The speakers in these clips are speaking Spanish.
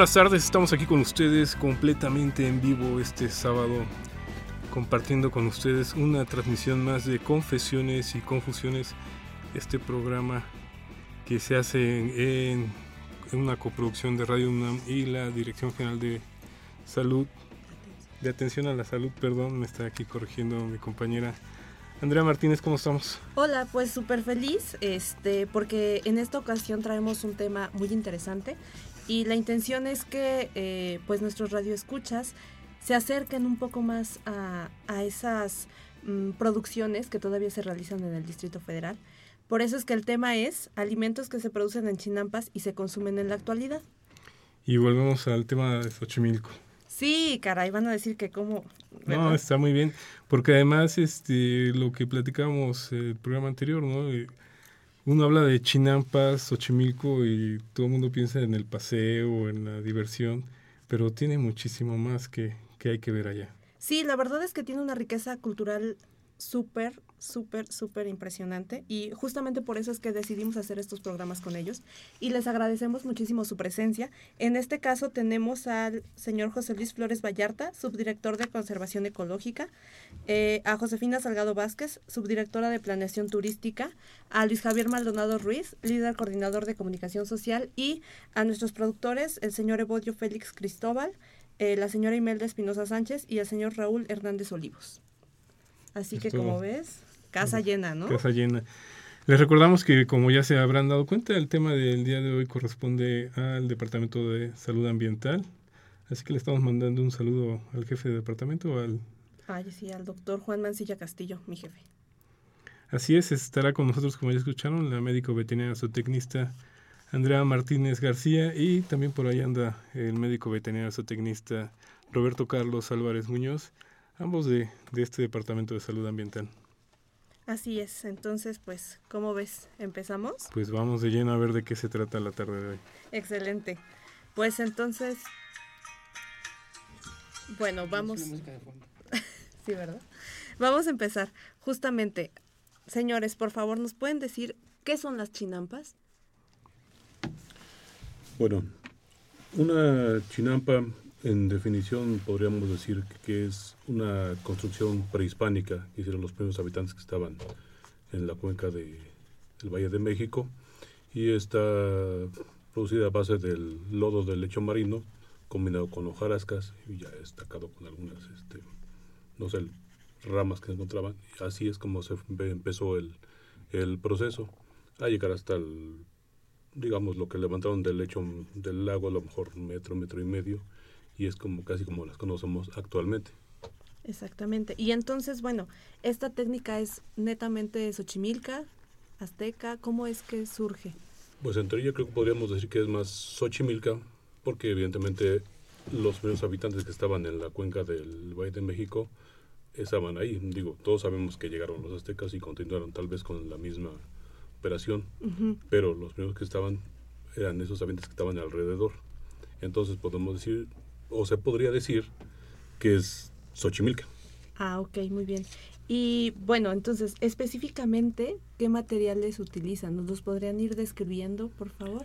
Buenas tardes, estamos aquí con ustedes completamente en vivo este sábado, compartiendo con ustedes una transmisión más de Confesiones y Confusiones, este programa que se hace en, en una coproducción de Radio UNAM y la Dirección General de Salud, de Atención a la Salud, perdón, me está aquí corrigiendo mi compañera. Andrea Martínez, ¿cómo estamos? Hola, pues súper feliz, este, porque en esta ocasión traemos un tema muy interesante y la intención es que eh, pues nuestros radioescuchas se acerquen un poco más a, a esas mm, producciones que todavía se realizan en el Distrito Federal. Por eso es que el tema es alimentos que se producen en Chinampas y se consumen en la actualidad. Y volvemos al tema de Xochimilco. Sí, caray, van a decir que como... No, está muy bien, porque además este lo que platicábamos el programa anterior, ¿no? Uno habla de Chinampas, Xochimilco y todo el mundo piensa en el paseo, en la diversión, pero tiene muchísimo más que, que hay que ver allá. Sí, la verdad es que tiene una riqueza cultural súper, súper, súper impresionante y justamente por eso es que decidimos hacer estos programas con ellos y les agradecemos muchísimo su presencia. En este caso tenemos al señor José Luis Flores Vallarta, subdirector de Conservación Ecológica, eh, a Josefina Salgado Vázquez, subdirectora de Planeación Turística, a Luis Javier Maldonado Ruiz, líder coordinador de Comunicación Social y a nuestros productores, el señor Evodio Félix Cristóbal, eh, la señora Imelda Espinosa Sánchez y el señor Raúl Hernández Olivos. Así que como ves, casa llena, ¿no? Casa llena. Les recordamos que como ya se habrán dado cuenta, el tema del día de hoy corresponde al Departamento de Salud Ambiental. Así que le estamos mandando un saludo al jefe de departamento, al Ay, sí, al doctor Juan Mancilla Castillo, mi jefe. Así es, estará con nosotros, como ya escucharon, la médico veterinaria zootecnista Andrea Martínez García y también por ahí anda el médico veterinario zootecnista Roberto Carlos Álvarez Muñoz, ambos de, de este Departamento de Salud Ambiental. Así es, entonces, pues, ¿cómo ves? ¿Empezamos? Pues vamos de lleno a ver de qué se trata la tarde de hoy. Excelente. Pues entonces, bueno, vamos. sí, ¿verdad? Vamos a empezar. Justamente, señores, por favor, ¿nos pueden decir qué son las chinampas? Bueno, una chinampa, en definición, podríamos decir que es una construcción prehispánica que hicieron los primeros habitantes que estaban en la cuenca del Valle de México. Y está producida a base del lodo del lecho marino combinado con hojarascas y ya destacado con algunas, este, no sé, ramas que encontraban. Así es como se empezó el, el proceso. A llegar hasta el digamos, lo que levantaron del lecho del lago, a lo mejor metro, metro y medio, y es como casi como las conocemos actualmente. Exactamente. Y entonces, bueno, esta técnica es netamente Xochimilca, Azteca, ¿cómo es que surge? Pues en teoría creo que podríamos decir que es más Xochimilca, porque evidentemente los primeros habitantes que estaban en la cuenca del Valle de México estaban ahí. Digo, todos sabemos que llegaron los aztecas y continuaron tal vez con la misma operación, Uh -huh. pero los primeros que estaban eran esos habitantes que estaban alrededor. Entonces podemos decir, o se podría decir, que es Xochimilca. Ah, ok, muy bien. Y bueno, entonces, específicamente, ¿qué materiales utilizan? ¿Nos los podrían ir describiendo, por favor?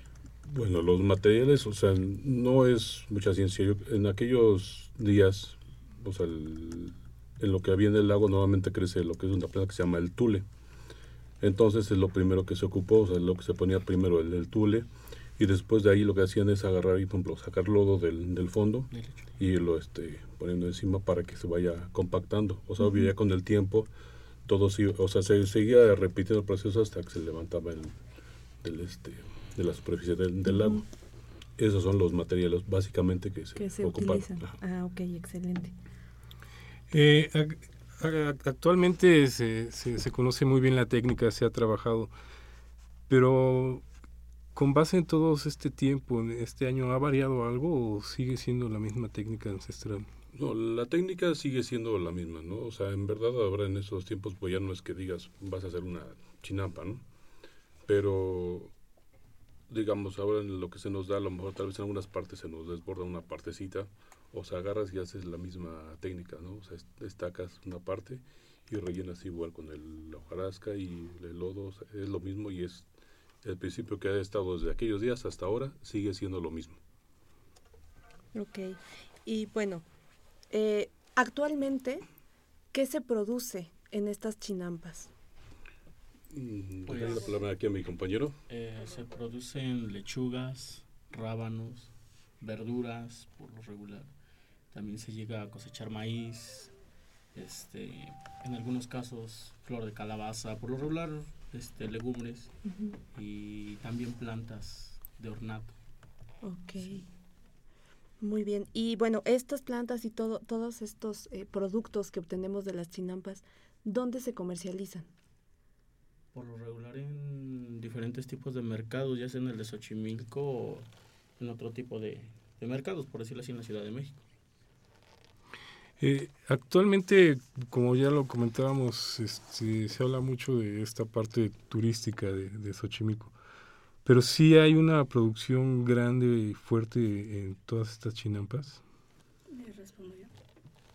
Bueno, los materiales, o sea, no es mucha ciencia. Yo, en aquellos días, o sea, el, en lo que había en el lago normalmente crece lo que es una planta que se llama el tule. Entonces es lo primero que se ocupó, o sea, lo que se ponía primero el, el tule y después de ahí lo que hacían es agarrar y, por ejemplo, sacar lodo del, del fondo y irlo este, poniendo encima para que se vaya compactando. O sea, uh -huh. ya con el tiempo todo o sea, se seguía repitiendo el proceso hasta que se levantaba el, del este, de la superficie del, lago. Esos son los materiales básicamente que se, que se utilizan. Ah, ok, excelente. Eh, actualmente se, se, se, conoce muy bien la técnica, se ha trabajado, pero con base en todo este tiempo, en este año, ¿ha variado algo o sigue siendo la misma técnica ancestral? No, la técnica sigue siendo la misma, ¿no? O sea, en verdad ahora en estos tiempos, pues ya no es que digas, vas a hacer una chinampa, ¿no? Pero, digamos, ahora en lo que se nos da, a lo mejor tal vez en algunas partes se nos desborda una partecita, o sea, agarras y haces la misma técnica, ¿no? O sea, destacas una parte y rellenas igual con el, hojarasca y el lodo, es lo mismo y es el principio que ha estado desde aquellos días hasta ahora, sigue siendo lo mismo. Ok, y bueno, eh, actualmente, ¿qué se produce en estas chinampas? Mm, pues, la palabra aquí a mi compañero. Eh, se producen lechugas, rábanos, verduras por lo regular. También se llega a cosechar maíz, este, en algunos casos flor de calabaza, por lo regular este, legumbres y también plantas de ornato. Ok. Muy bien. Y bueno, estas plantas y todo, todos estos eh, productos que obtenemos de las chinampas, ¿dónde se comercializan? Por lo regular en diferentes tipos de mercados, ya sea en el de Xochimilco o en otro tipo de, mercados, por decirlo así, en la Ciudad de México. Eh, actualmente, como ya lo comentábamos, este, se habla mucho de esta parte turística de, de Xochimilco. Pero sí hay una producción grande y fuerte en todas estas chinampas. Le respondo yo.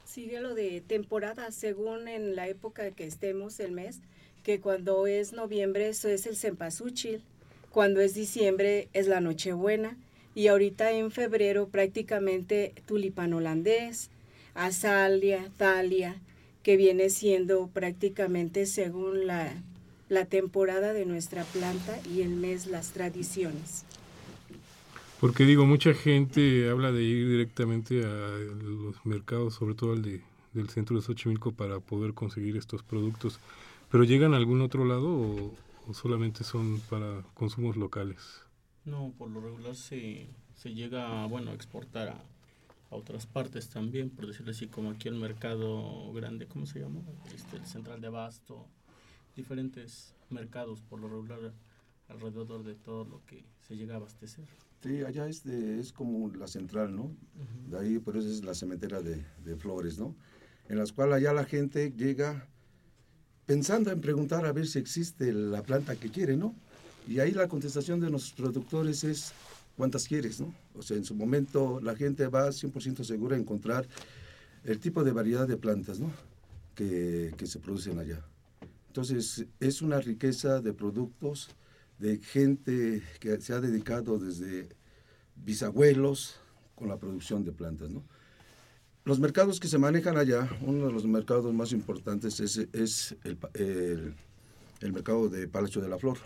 Sigue lo de temporada, según en la época que estemos el mes, que cuando es noviembre eso es el cempasúchil, cuando es diciembre es la Nochebuena y ahorita en febrero prácticamente tulipán holandés, azalia, talia, que viene siendo prácticamente según la la temporada de nuestra planta y el mes las tradiciones. Porque digo, mucha gente habla de ir directamente a los mercados, sobre todo al de, del centro de Xochimilco, para poder conseguir estos productos. ¿Pero llegan a algún otro lado o, solamente son para consumos locales? No, por lo regular se, se llega bueno, a exportar a, a otras partes también, por decirlo así, como aquí el mercado grande, ¿cómo se llama? Este, el central de abasto, diferentes mercados por lo regular alrededor de todo lo que se llega a abastecer. Sí, allá es, es como la central, ¿no? De ahí, por eso es la cementera de, de, flores, ¿no? En las cuales allá la gente llega pensando en preguntar a ver si existe la planta que quiere, ¿no? Y ahí la contestación de nuestros productores es cuántas quieres, ¿no? O sea, en su momento la gente va 100% segura a encontrar el tipo de variedad de plantas, ¿no? Que, que se producen allá. Entonces, es una riqueza de productos, de gente que se ha dedicado desde bisabuelos con la producción de plantas. ¿no? Los mercados que se manejan allá, uno de los mercados más importantes es, es el, el, el, mercado de Palacio de la Flor.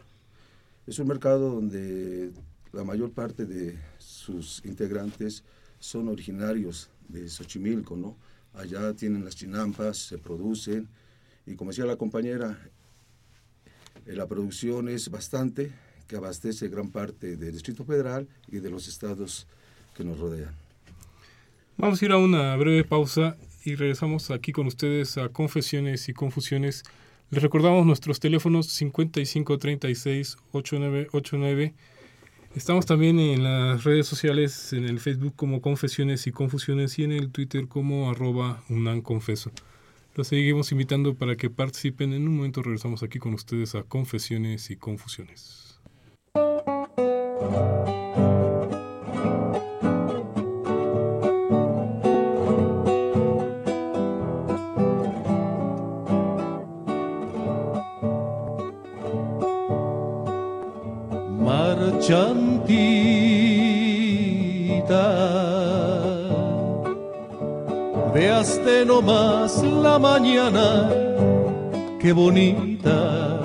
Es un mercado donde la mayor parte de sus integrantes son originarios de Xochimilco, ¿no? Allá tienen las chinampas, se producen, y como decía la compañera, eh, la producción es bastante, que abastece gran parte del Distrito Federal y de los estados que nos rodean. Vamos a ir a una breve pausa y regresamos aquí con ustedes a Confesiones y Confusiones. Les recordamos nuestros teléfonos 5536-8989. Estamos también en las redes sociales, en el Facebook como Confesiones y Confusiones y en el Twitter como arroba unanconfeso. Los seguimos invitando para que participen. En un momento regresamos aquí con ustedes a Confesiones y Confusiones. Veaste nomás la mañana, qué bonita,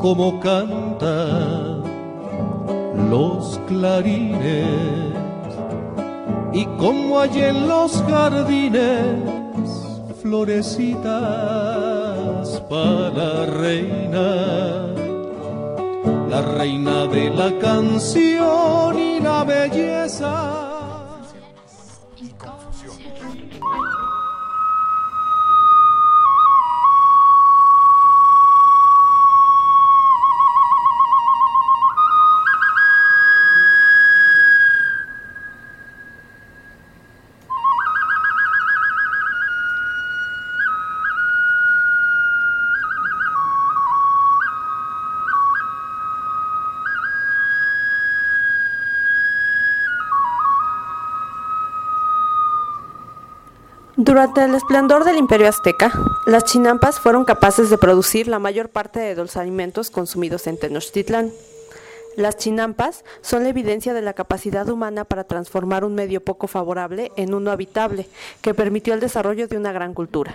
como canta los clarines. Y como hay en los jardines florecitas para la reina, la reina de la canción y la belleza. Durante el esplendor del imperio azteca, las chinampas fueron capaces de producir la mayor parte de los alimentos consumidos en Tenochtitlán. Las chinampas son la evidencia de la capacidad humana para transformar un medio poco favorable en uno habitable, que permitió el desarrollo de una gran cultura.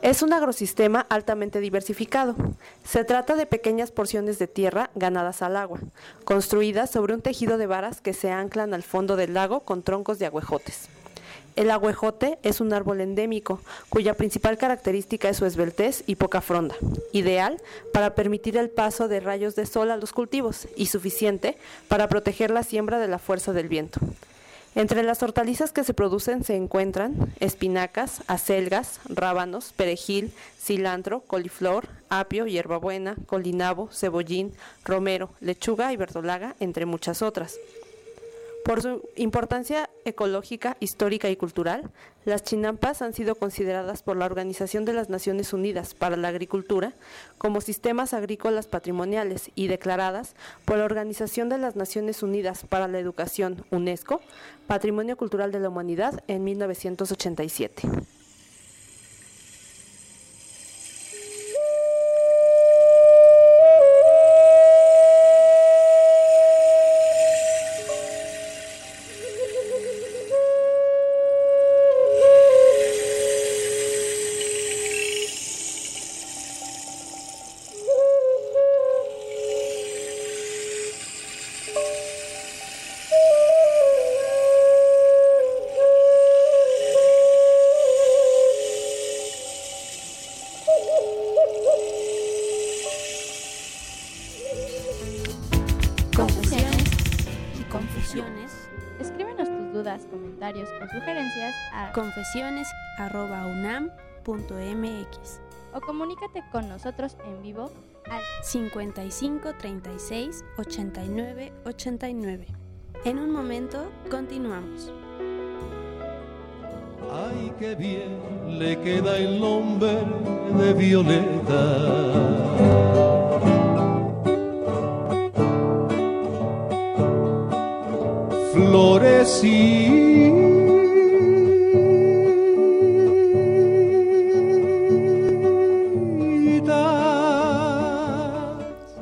Es un agrosistema altamente diversificado. Se trata de pequeñas porciones de tierra ganadas al agua, construidas sobre un tejido de varas que se anclan al fondo del lago con troncos de agüejotes. El agüejote es un árbol endémico, cuya principal característica es su esbeltez y poca fronda, ideal para permitir el paso de rayos de sol a los cultivos y suficiente para proteger la siembra de la fuerza del viento. Entre las hortalizas que se producen se encuentran espinacas, acelgas, rábanos, perejil, cilantro, coliflor, apio, hierbabuena, colinabo, cebollín, romero, lechuga y verdolaga, entre muchas otras. Por su importancia ecológica, histórica y cultural, las chinampas han sido consideradas por la Organización de las Naciones Unidas para la Agricultura como sistemas agrícolas patrimoniales y declaradas por la Organización de las Naciones Unidas para la Educación, UNESCO, Patrimonio Cultural de la Humanidad en 1987. Escríbenos tus dudas, comentarios o sugerencias a confesiones@unam.mx o comunícate con nosotros en vivo al 55 36 89 89. En un momento continuamos. Ay, qué bien le queda el nombre de Violeta.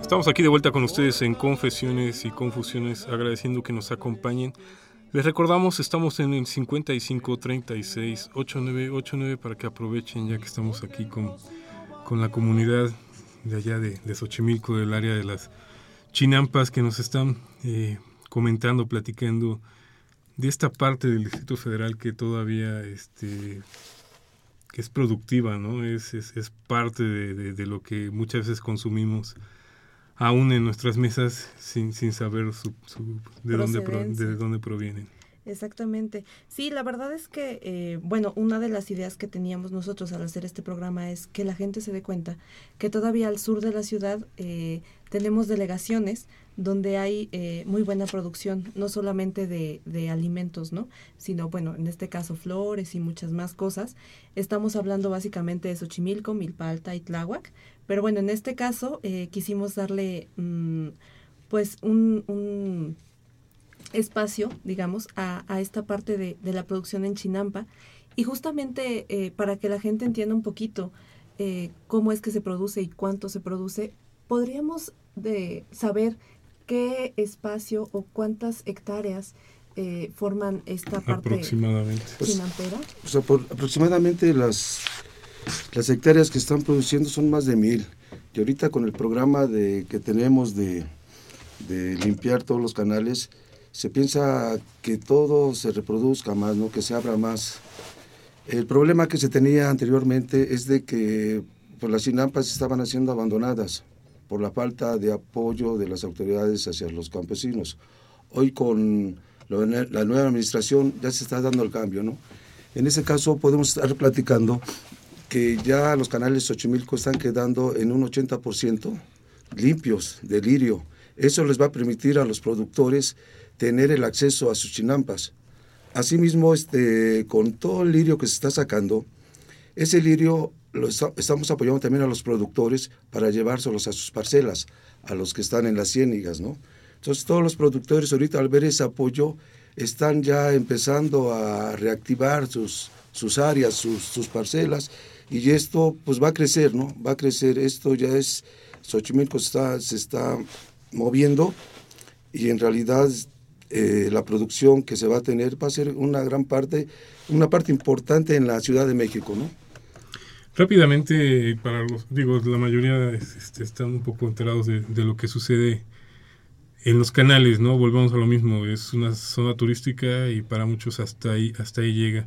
Estamos aquí de vuelta con ustedes en Confesiones y Confusiones, agradeciendo que nos acompañen. Les recordamos, estamos en el 55 36 8989 para que aprovechen ya que estamos aquí con, con la comunidad de allá de, de Xochimilco, del área de las chinampas, que nos están eh, comentando, platicando de esta parte del Distrito Federal que todavía este, que es productiva, ¿no? Es, es, es parte de, de, de, lo que muchas veces consumimos aún en nuestras mesas sin, sin saber su, su, de, dónde de dónde provienen. Exactamente. Sí, la verdad es que, eh, bueno, una de las ideas que teníamos nosotros al hacer este programa es que la gente se dé cuenta que todavía al sur de la ciudad eh, tenemos delegaciones donde hay eh, muy buena producción, no solamente de, de, alimentos, ¿no? Sino, bueno, en este caso flores y muchas más cosas. Estamos hablando básicamente de Xochimilco, Milpa Alta y Tláhuac, pero bueno, en este caso eh, quisimos darle, mmm, pues, un, un espacio, digamos, a, a esta parte de, de, la producción en Chinampa y justamente eh, para que la gente entienda un poquito eh, cómo es que se produce y cuánto se produce, podríamos de saber qué espacio o cuántas hectáreas eh, forman esta parte aproximadamente. chinampera. Pues, o sea, por aproximadamente las, las hectáreas que están produciendo son más de mil. Y ahorita con el programa de, que tenemos de, de limpiar todos los canales, se piensa que todo se reproduzca más, ¿no? que se abra más. El problema que se tenía anteriormente es de que pues las chinampas estaban siendo abandonadas por la falta de apoyo de las autoridades hacia los campesinos. Hoy con la nueva administración ya se está dando el cambio, ¿no? En ese caso podemos estar platicando que ya los canales Xochimilco están quedando en un 80% limpios de lirio. Eso les va a permitir a los productores tener el acceso a sus chinampas. Asimismo, este, con todo el lirio que se está sacando, ese lirio lo estamos apoyando también a los productores para llevárselos a sus parcelas, a los que están en las ciénigas, ¿no? Entonces todos los productores ahorita al ver ese apoyo están ya empezando a reactivar sus, sus áreas, sus, sus parcelas y esto pues va a crecer, ¿no? Va a crecer, esto ya es, Xochimilco está, se está moviendo y en realidad eh, la producción que se va a tener va a ser una gran parte, una parte importante en la Ciudad de México, ¿no? Rápidamente, para los, digo, la mayoría este, están un poco enterados de, de, lo que sucede en los canales, ¿no? Volvemos a lo mismo, es una zona turística y para muchos hasta ahí, hasta ahí llega.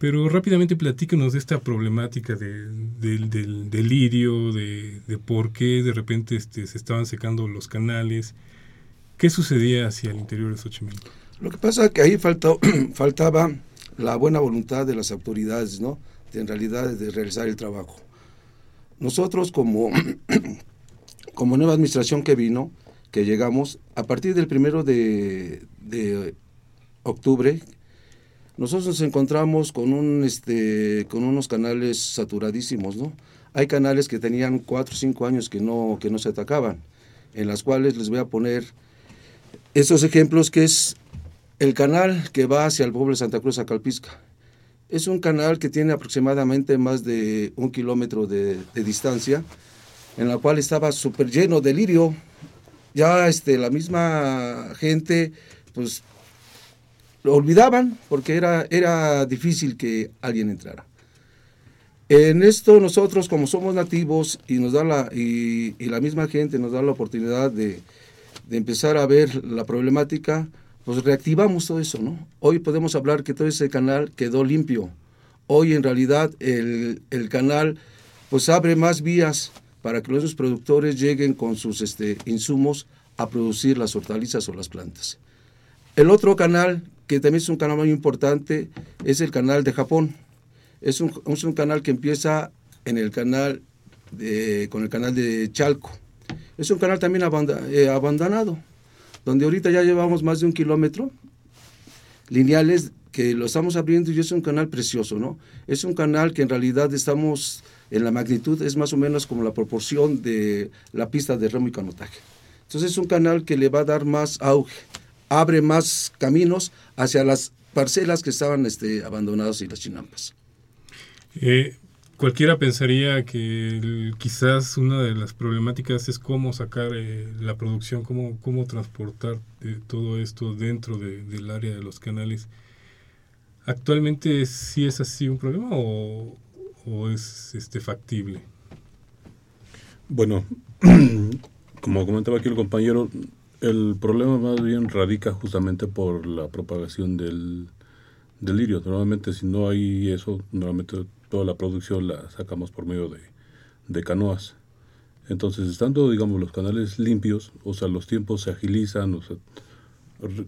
Pero rápidamente platícanos de esta problemática de, del, del, del lirio, de, de, por qué de repente este, se estaban secando los canales, ¿Qué sucedía hacia el interior de Xochimilco? Lo que pasa es que ahí faltó, faltaba la buena voluntad de las autoridades, ¿no? De, en realidad de realizar el trabajo. Nosotros como, como nueva administración que vino, que llegamos, a partir del primero de, de octubre, nosotros nos encontramos con, un, este, con unos canales saturadísimos, ¿no? Hay canales que tenían cuatro o cinco años que no, que no se atacaban, en las cuales les voy a poner estos ejemplos que es el canal que va hacia el pueblo de Santa Cruz a Calpisca. Es un canal que tiene aproximadamente más de un kilómetro de, de distancia, en la cual estaba súper lleno de lirio. Ya este, la misma gente, pues, lo olvidaban porque era, era difícil que alguien entrara. En esto nosotros, como somos nativos y, nos da la, y, y la misma gente nos da la oportunidad de, de empezar a ver la problemática, pues reactivamos todo eso, ¿no? Hoy podemos hablar que todo ese canal quedó limpio. Hoy en realidad el, el canal pues abre más vías para que los productores lleguen con sus este, insumos a producir las hortalizas o las plantas. El otro canal, que también es un canal muy importante, es el canal de Japón. Es un, es un canal que empieza en el canal de, con el canal de Chalco es un canal también eh, abandonado, donde ahorita ya llevamos más de un kilómetro lineales que lo estamos abriendo y es un canal precioso, ¿no? Es un canal que en realidad estamos en la magnitud, es más o menos como la proporción de la pista de remo y canotaje. Entonces es un canal que le va a dar más auge, abre más caminos hacia las parcelas que estaban este, abandonadas y las chinampas. Eh, Cualquiera pensaría que quizás una de las problemáticas es cómo sacar eh, la producción, cómo, cómo transportar eh, todo esto dentro de, del área de los canales. ¿Actualmente sí es así un problema o, o es este factible? Bueno, como comentaba aquí el compañero, el problema más bien radica justamente por la propagación del, del lirio. Normalmente si no hay eso, normalmente toda la producción la sacamos por medio de, canoas. Entonces, estando, digamos, los canales limpios, o sea, los tiempos se agilizan, o sea,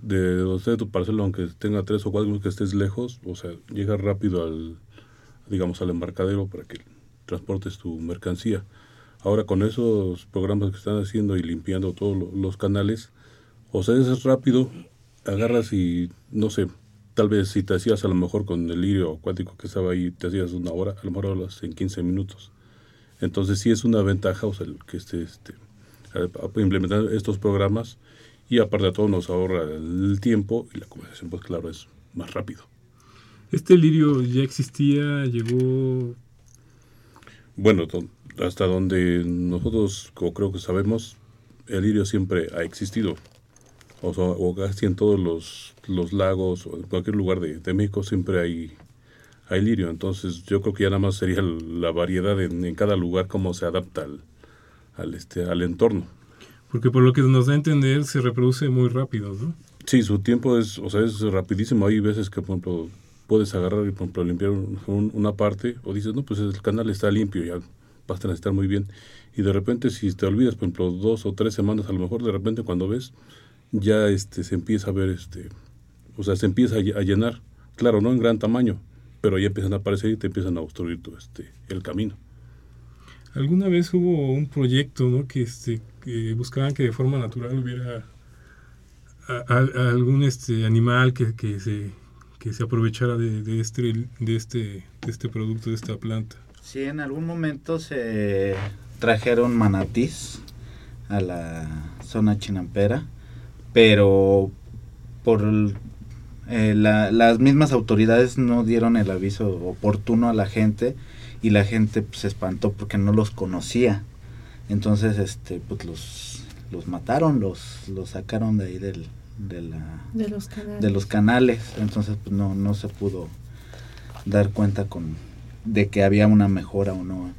de donde tu parcela, aunque tenga tres o cuatro que estés lejos, o sea, llega rápido al, digamos, al embarcadero para que transportes tu mercancía. Ahora, con esos programas que están haciendo y limpiando todos los canales, o sea, es rápido, agarras y, no sé, tal vez si te hacías a lo mejor con el lirio acuático que estaba ahí, te hacías una hora, a lo mejor hablas en 15 minutos. Entonces sí es una ventaja o sea, que esté este, implementar estos programas y aparte de todo nos ahorra el tiempo y la conversación pues claro es más rápido. ¿Este lirio ya existía, llegó...? Bueno, hasta donde nosotros creo que sabemos, el lirio siempre ha existido o, o casi en todos los, los, lagos o en cualquier lugar de, de, México siempre hay, hay lirio. Entonces yo creo que ya nada más sería la variedad en, en cada lugar cómo se adapta al, al, este, al entorno. Porque por lo que nos da a entender se reproduce muy rápido, ¿no? Sí, su tiempo es, o sea, es rapidísimo. Hay veces que, por ejemplo, puedes agarrar y, por ejemplo, limpiar un, una parte o dices, no, pues el canal está limpio, ya vas a necesitar muy bien. Y de repente si te olvidas, por ejemplo, dos o tres semanas, a lo mejor de repente cuando ves, ya este se empieza a ver, este o sea, se empieza a llenar. Claro, no en gran tamaño, pero ya empiezan a aparecer y te empiezan a obstruir tu, este, el camino. Alguna vez hubo un proyecto ¿no? que, este, que buscaban que de forma natural hubiera algún este animal que, que, se, que se aprovechara de, de, este, de, este, de este producto, de esta planta. Sí, en algún momento se trajeron manatís a la zona chinampera, pero por eh, las mismas autoridades no dieron el aviso oportuno a la gente y la gente pues, se espantó porque no los conocía. Entonces, este, pues los, los mataron, los, los sacaron de ahí del, de, la, de, los canales. de los canales. Entonces, pues no, no se pudo dar cuenta con de que había una mejora o no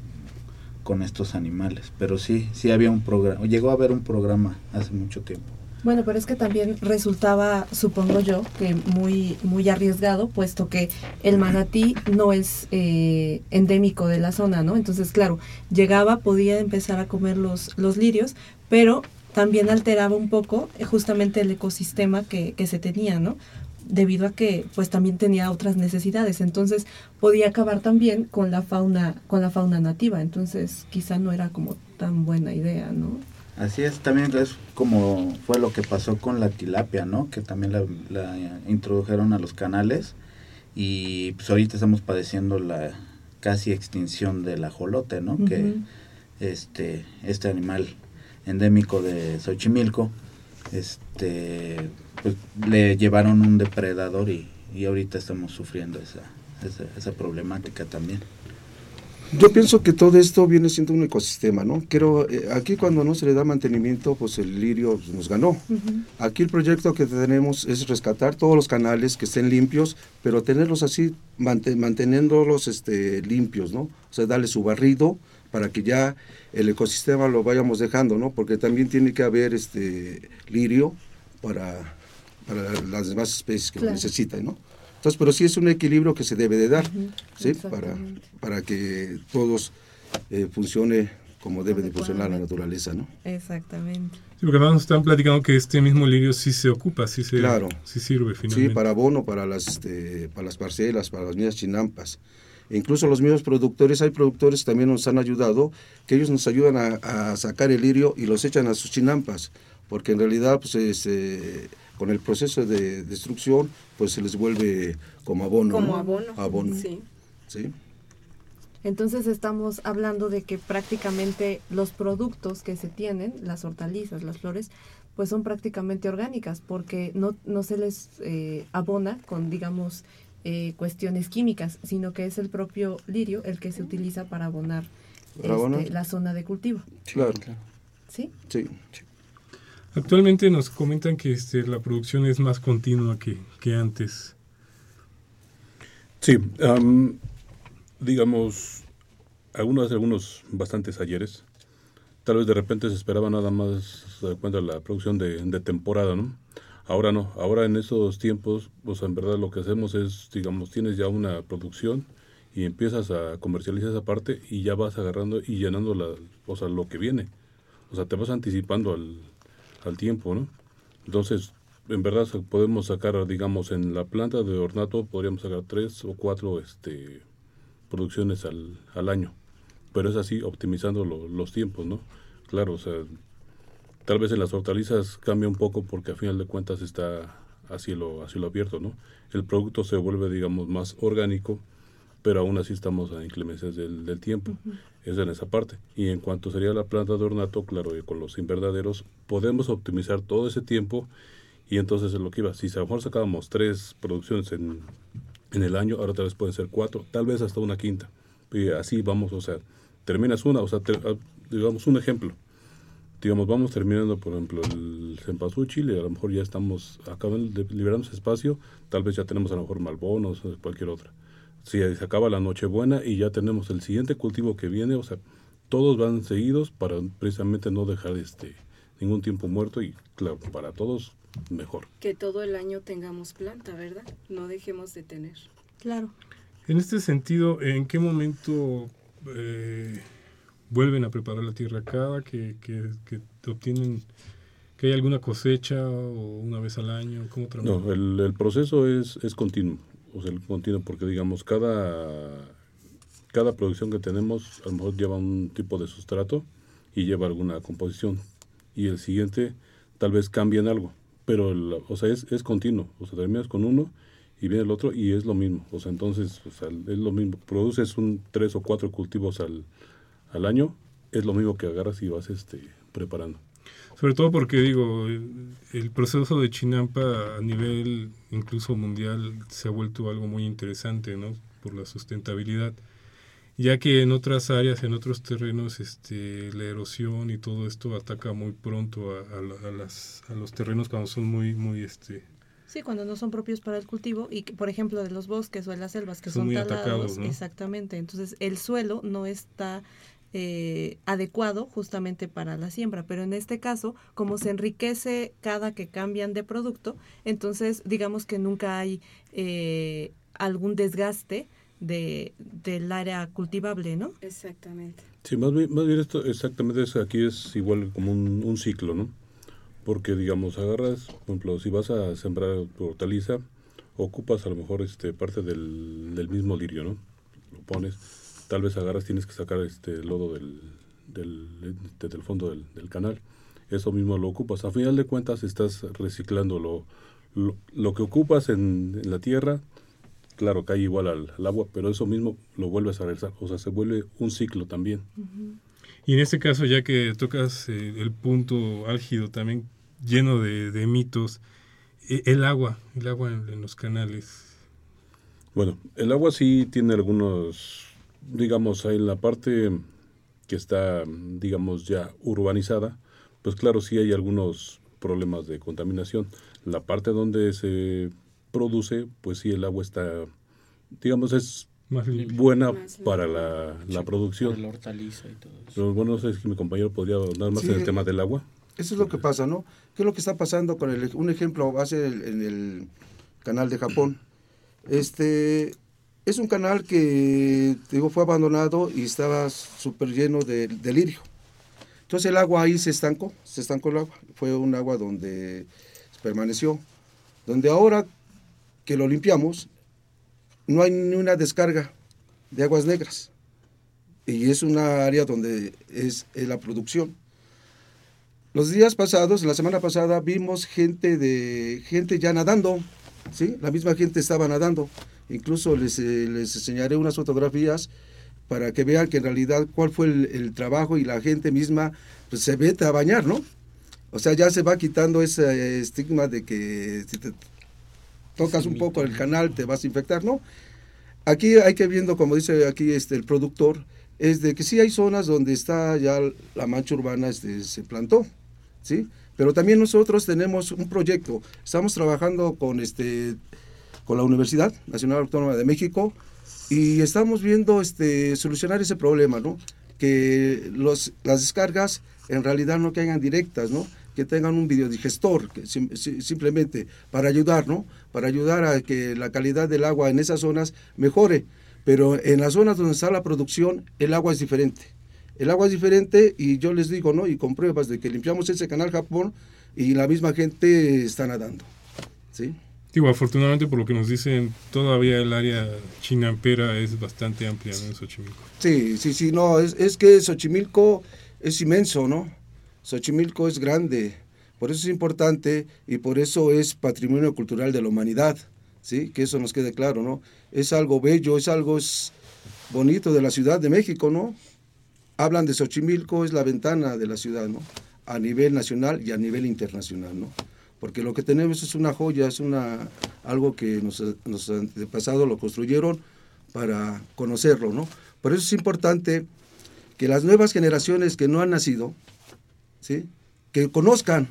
con estos animales. Pero sí, sí había un programa, llegó a haber un programa hace mucho tiempo. Bueno, pero es que también resultaba, supongo yo, que muy, muy arriesgado, puesto que el manatí no es eh, endémico de la zona, ¿no? Entonces, claro, llegaba, podía empezar a comer los, los lirios, pero también alteraba un poco eh, justamente el ecosistema que, que se tenía, ¿no? debido a que pues también tenía otras necesidades entonces podía acabar también con la fauna con la fauna nativa entonces quizá no era como tan buena idea no Así es, también es como fue lo que pasó con la tilapia, ¿no? Que también la, introdujeron a los canales y pues ahorita estamos padeciendo la casi extinción del ajolote, ¿no? Que este este animal endémico de Xochimilco, este pues le llevaron un depredador y, y ahorita estamos sufriendo esa, esa, esa problemática también. Yo pienso que todo esto viene siendo un ecosistema, ¿no? Quiero, eh, aquí cuando no se le da mantenimiento, pues el lirio nos ganó. Aquí el proyecto que tenemos es rescatar todos los canales que estén limpios, pero tenerlos así, manteniéndolos este, limpios, ¿no? O sea, darle su barrido para que ya el ecosistema lo vayamos dejando, ¿no? Porque también tiene que haber este lirio para, para las demás especies que lo necesitan, ¿no? Entonces, pero sí es un equilibrio que se debe de dar, ¿sí? Para, para que todos eh, funcione como debe de funcionar la naturaleza, ¿no? Exactamente. Sí, porque nos están platicando que este mismo lirio sí se ocupa, sí se claro. sí sirve finalmente. Sí, para abono, para las, este, para las parcelas, para las mismas chinampas. E incluso los mismos productores, hay productores que también nos han ayudado, que ellos nos ayudan a, a sacar el lirio y los echan a sus chinampas, porque en realidad pues es, eh, con el proceso de destrucción, pues se les vuelve como abono. Como abono. Abono. Sí. ¿Sí? Entonces estamos hablando de que prácticamente los productos que se tienen, las hortalizas, las flores, pues son prácticamente orgánicas porque no, no se les eh, abona con, digamos, eh, cuestiones químicas, sino que es el propio lirio el que se utiliza para abonar, este, la zona de cultivo. Claro. ¿Sí? Sí. Actualmente nos comentan que este, la producción es más continua que, que antes. Sí, digamos, algunos, algunos bastantes ayeres. Tal vez de repente se esperaba nada más, la producción de, de, temporada, ¿no? Ahora no, ahora en esos tiempos, pues en verdad lo que hacemos es, digamos, tienes ya una producción y empiezas a comercializar esa parte y ya vas agarrando y llenando la, o sea, lo que viene. O sea, te vas anticipando al, al tiempo, ¿no? Entonces, en verdad podemos sacar, digamos, en la planta de ornato podríamos sacar tres o cuatro este, producciones al, al año, pero es así optimizando los tiempos, ¿no? Claro, o sea, tal vez en las hortalizas cambia un poco porque a final de cuentas está a cielo, a cielo abierto, ¿no? El producto se vuelve, digamos, más orgánico, pero aún así estamos a inclemencias del, del tiempo. Es en esa parte. Y en cuanto sería la planta de ornato, claro, y con los invernaderos, podemos optimizar todo ese tiempo y entonces es lo que iba. Si a lo mejor sacábamos tres producciones en, en el año, ahora tal vez pueden ser cuatro, tal vez hasta una quinta. Y así vamos, o sea, terminas una, o sea, ah, digamos un ejemplo. Digamos, vamos terminando, por ejemplo, el cempasúchil y a lo mejor ya estamos acabando de liberando espacio, tal vez ya tenemos a lo mejor malbonos o cualquier otra si se acaba la Nochebuena y ya tenemos el siguiente cultivo que viene, o sea, todos van seguidos para precisamente no dejar este ningún tiempo muerto y claro, para todos mejor. Que todo el año tengamos planta, ¿verdad? No dejemos de tener. Claro. En este sentido, ¿en qué momento eh, vuelven a preparar la tierra cada que, que, que obtienen, que hay alguna cosecha o una vez al año? ¿Cómo no, el, el, proceso es, es continuo, o sea, el continuo porque digamos cada, cada producción que tenemos a lo mejor lleva un tipo de sustrato y lleva alguna composición y el siguiente tal vez cambia en algo, pero o sea, es, es continuo, o sea, terminas con uno y viene el otro y es lo mismo. O sea, entonces es lo mismo. Produces un tres o cuatro cultivos al, al año, es lo mismo que agarras y vas este, preparando. Sobre todo porque digo, el, proceso de Chinampa a nivel incluso mundial se ha vuelto algo muy interesante, ¿no? Por la sustentabilidad, ya que en otras áreas, en otros terrenos, este, la erosión y todo esto ataca muy pronto a, a, las, a los terrenos cuando son muy, muy, este, Sí, cuando no son propios para el cultivo y, por ejemplo, de los bosques o de las selvas que son, talados, exactamente. Entonces, el suelo no está eh, adecuado justamente para la siembra, pero en este caso, como se enriquece cada que cambian de producto, entonces digamos que nunca hay eh, algún desgaste de, del área cultivable, ¿no? Exactamente. Sí, más bien, más bien esto exactamente es, aquí es igual como un, un ciclo, ¿no? porque digamos agarras, por ejemplo, si vas a sembrar tu hortaliza, ocupas a lo mejor este parte del, del mismo lirio, ¿no? Lo pones, tal vez agarras, tienes que sacar este lodo del, del, del fondo del, del, canal, eso mismo lo ocupas. A final de cuentas estás reciclando lo, lo, que ocupas en, en, la tierra, claro, cae igual al, agua, pero eso mismo lo vuelves a regresar, o sea, se vuelve un ciclo también. Y en este caso, ya que tocas eh, el punto álgido también lleno de, mitos, e, el agua, el agua en, los canales. Bueno, el agua sí tiene algunos, digamos, en la parte que está, digamos, ya urbanizada, pues claro, sí hay algunos problemas de contaminación. La parte donde se produce, pues sí, el agua está, digamos, es buena para la, la producción. la hortaliza y todo eso. Pero bueno, no sé si mi compañero podría hablar más en el tema del agua. Eso es lo que pasa, ¿no? ¿Qué es lo que está pasando con el, un ejemplo base en el canal de Japón? Este es un canal que digo fue abandonado y estaba súper lleno de, de, lirio. Entonces el agua ahí se estancó, se estancó el agua. Fue un agua donde permaneció. Donde ahora que lo limpiamos, no hay ni una descarga de aguas negras. Y es una área donde es, la producción. Los días pasados, la semana pasada, vimos gente, de, gente ya nadando, ¿sí? La misma gente estaba nadando. Incluso les, eh, les enseñaré unas fotografías para que vean que en realidad cuál fue el, trabajo y la gente misma pues, se vete a bañar, ¿no? O sea, ya se va quitando ese estigma de que si te tocas un poco el canal, te vas a infectar, ¿no? Aquí hay que viendo, como dice aquí este, el productor, es de que sí hay zonas donde está ya la mancha urbana este, se plantó, ¿sí? Pero también nosotros tenemos un proyecto, estamos trabajando con, este, con la Universidad Nacional Autónoma de México y estamos viendo este, solucionar ese problema, ¿no? Que los, las descargas en realidad no caigan directas, ¿no? que tengan un videodigestor, que simplemente para ayudar, ¿no? Para ayudar a que la calidad del agua en esas zonas mejore. Pero en las zonas donde está la producción, el agua es diferente. El agua es diferente y yo les digo, ¿no? Y con pruebas de que limpiamos ese canal Japón y la misma gente está nadando. ¿Sí? Digo, afortunadamente por lo que nos dicen, todavía el área chinampera es bastante amplia ¿no? en Xochimilco. Sí, sí, sí, no, es, es que Xochimilco es inmenso, ¿no? Xochimilco es grande, por eso es importante y por eso es patrimonio cultural de la humanidad, ¿sí? Que eso nos quede claro, ¿no? Es algo bello, es algo bonito de la Ciudad de México, ¿no? Hablan de Xochimilco, es la ventana de la ciudad, ¿no? A nivel nacional y a nivel internacional, ¿no? Porque lo que tenemos es una joya, es una algo que nos, pasado lo construyeron para conocerlo, ¿no? Por eso es importante que las nuevas generaciones que no han nacido, ¿sí? que conozcan,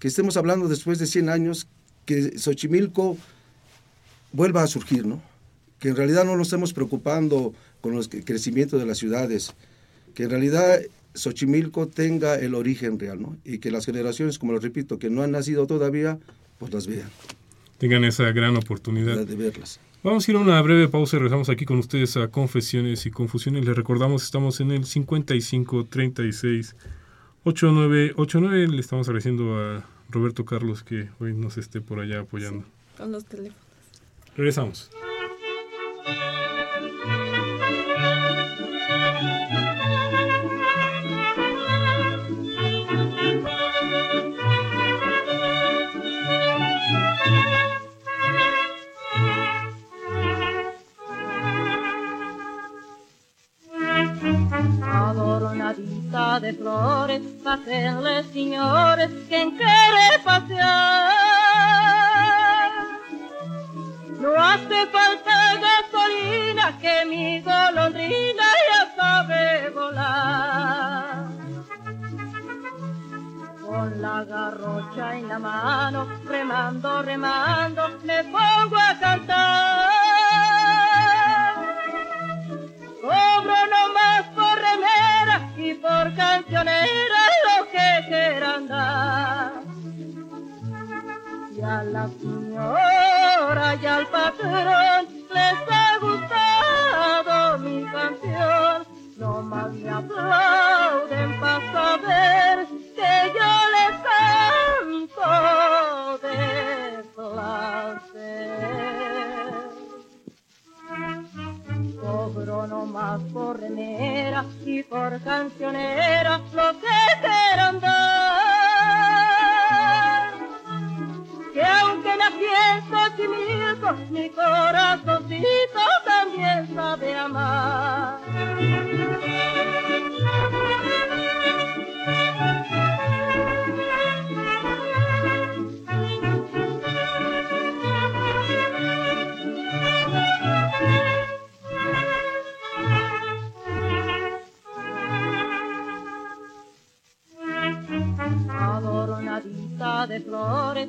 que estemos hablando después de 100 años, que Xochimilco vuelva a surgir, ¿no? que en realidad no nos estemos preocupando con el crecimiento de las ciudades, que en realidad Xochimilco tenga el origen real, ¿no? y que las generaciones, como lo repito, que no han nacido todavía, pues las vean. Tengan esa gran oportunidad. De verlas. Vamos a ir a una breve pausa y regresamos aquí con ustedes a Confesiones y Confusiones. Les recordamos, estamos en el 55 36 8989. Le estamos agradeciendo a Roberto Carlos que hoy nos esté por allá apoyando. con los teléfonos. Regresamos. Adornadita de flores, pasenle señores, quien quiere pasear. No hace falta gasolina, que mi golondrina ya sabe volar. Con la garrocha en la mano, remando, remando, me pongo a cantar. Cobro y por cancionera lo que quieran dar. Y a la señora y al patrón les ha gustado mi canción. Nomás me aplauden para saber que yo Nomás por remera y por cancionera lo que quieran dar. Que aunque nací en Xochimilco, mi corazoncito también sabe amar. De flores,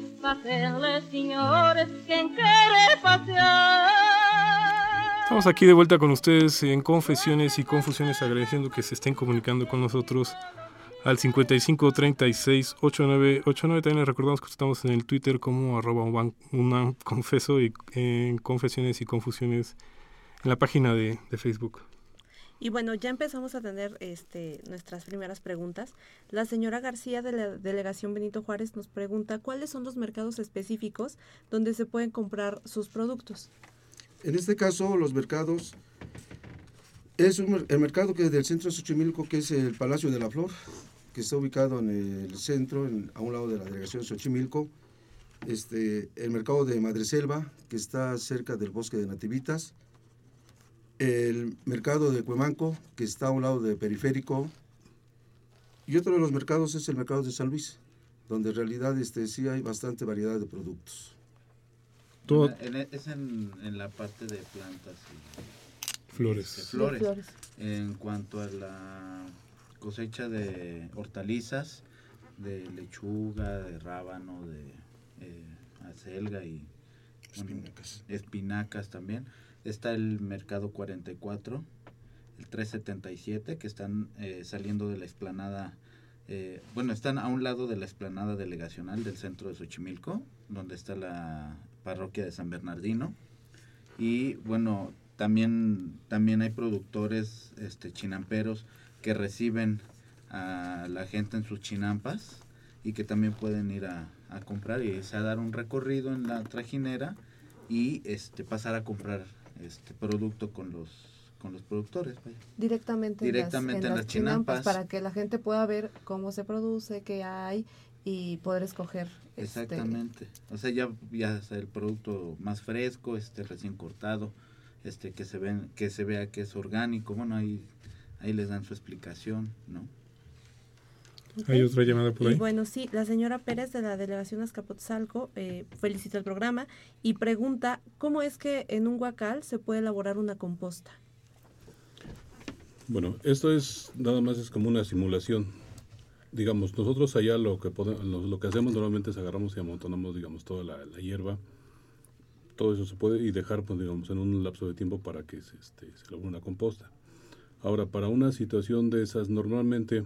señores, quien quiere pasear. Estamos aquí de vuelta con ustedes en Confesiones y Confusiones, agradeciendo que se estén comunicando con nosotros al 55 36 8989. También les recordamos que estamos en el Twitter como arroba y en Confesiones y Confusiones en la página de, de Facebook. Y bueno, ya empezamos a tener este, nuestras primeras preguntas. La señora García de la Delegación Benito Juárez nos pregunta cuáles son los mercados específicos donde se pueden comprar sus productos. En este caso, los mercados, es un el mercado que del centro de Xochimilco, que es el Palacio de la Flor, que está ubicado en el centro, en- a un lado de la delegación de Xochimilco. Este, el mercado de Madreselva, que está cerca del bosque de Nativitas. El mercado de Cuemanco, que está a un lado de Periférico. Y otro de los mercados es el mercado de San Luis, donde en realidad este, sí hay bastante variedad de productos. Todo- En- en- es en, en la parte de plantas y Flores. de flores. Flores. En cuanto a la cosecha de hortalizas, de lechuga, de rábano, de eh, acelga y bueno, Espinacas. espinacas también. Está el mercado 44, el 377, que están eh, saliendo de la explanada, eh, bueno, están a un lado de la explanada delegacional del centro de Xochimilco, donde está la parroquia de San Bernardino. Y bueno, también, también hay productores este, chinamperos que reciben a la gente en sus chinampas y que también pueden ir a, comprar y a dar un recorrido en la trajinera y este pasar a comprar este producto con los con los productores vaya. Directamente, en las- Directamente en, las, las chinampas, chinampas. para que la gente pueda ver cómo se produce, qué hay y poder escoger. este, exactamente o sea ya ya el producto más fresco este recién cortado este que se ven que se vea que es orgánico bueno ahí ahí les dan su explicación no Hay otra llamada por Y ahí. bueno, sí, la señora Pérez de la delegación Azcapotzalco eh, felicita el programa y pregunta cómo es que en un huacal se puede elaborar una composta. Bueno, esto es nada más es como una simulación. Digamos, nosotros allá lo que podemos, lo, lo que hacemos normalmente es agarramos y amontonamos, digamos, toda la, la hierba, todo eso se puede y dejar, pues, digamos, en un lapso de tiempo para que se, este, se elabore una composta. Ahora, para una situación de esas, normalmente,